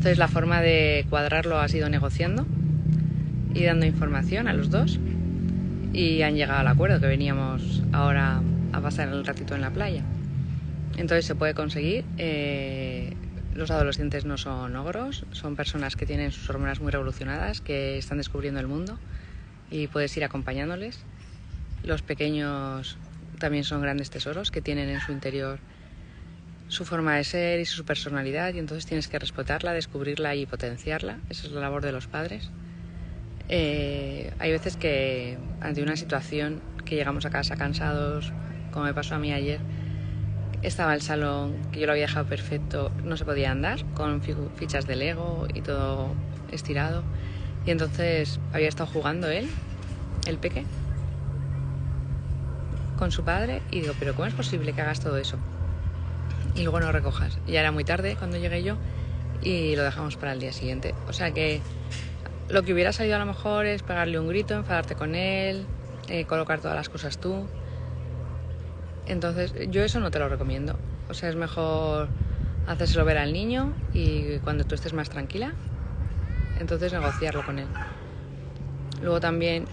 Entonces la forma de cuadrarlo ha sido negociando y dando información a los dos y han llegado al acuerdo que veníamos ahora a pasar el ratito en la playa. Entonces se puede conseguir. Eh, los adolescentes no son ogros, son personas que tienen sus hormonas muy revolucionadas, que están descubriendo el mundo y puedes ir acompañándoles. Los pequeños también son grandes tesoros que tienen en su interior su forma de ser y su personalidad y entonces tienes que respetarla, descubrirla y potenciarla. Esa es la labor de los padres. Eh, hay veces que ante una situación que llegamos a casa cansados, como me pasó a mí ayer, estaba el salón, que yo lo había dejado perfecto, no se podía andar, con fichas de Lego y todo estirado. Y entonces había estado jugando él, el peque, con su padre y digo, pero ¿cómo es posible que hagas todo eso? Y luego no recojas. Ya era muy tarde cuando llegué yo y lo dejamos para el día siguiente. O sea que lo que hubiera salido a lo mejor es pegarle un grito, enfadarte con él, eh, colocar todas las cosas tú. Entonces yo eso no te lo recomiendo. O sea, es mejor hacérselo ver al niño y cuando tú estés más tranquila, entonces negociarlo con él. Luego también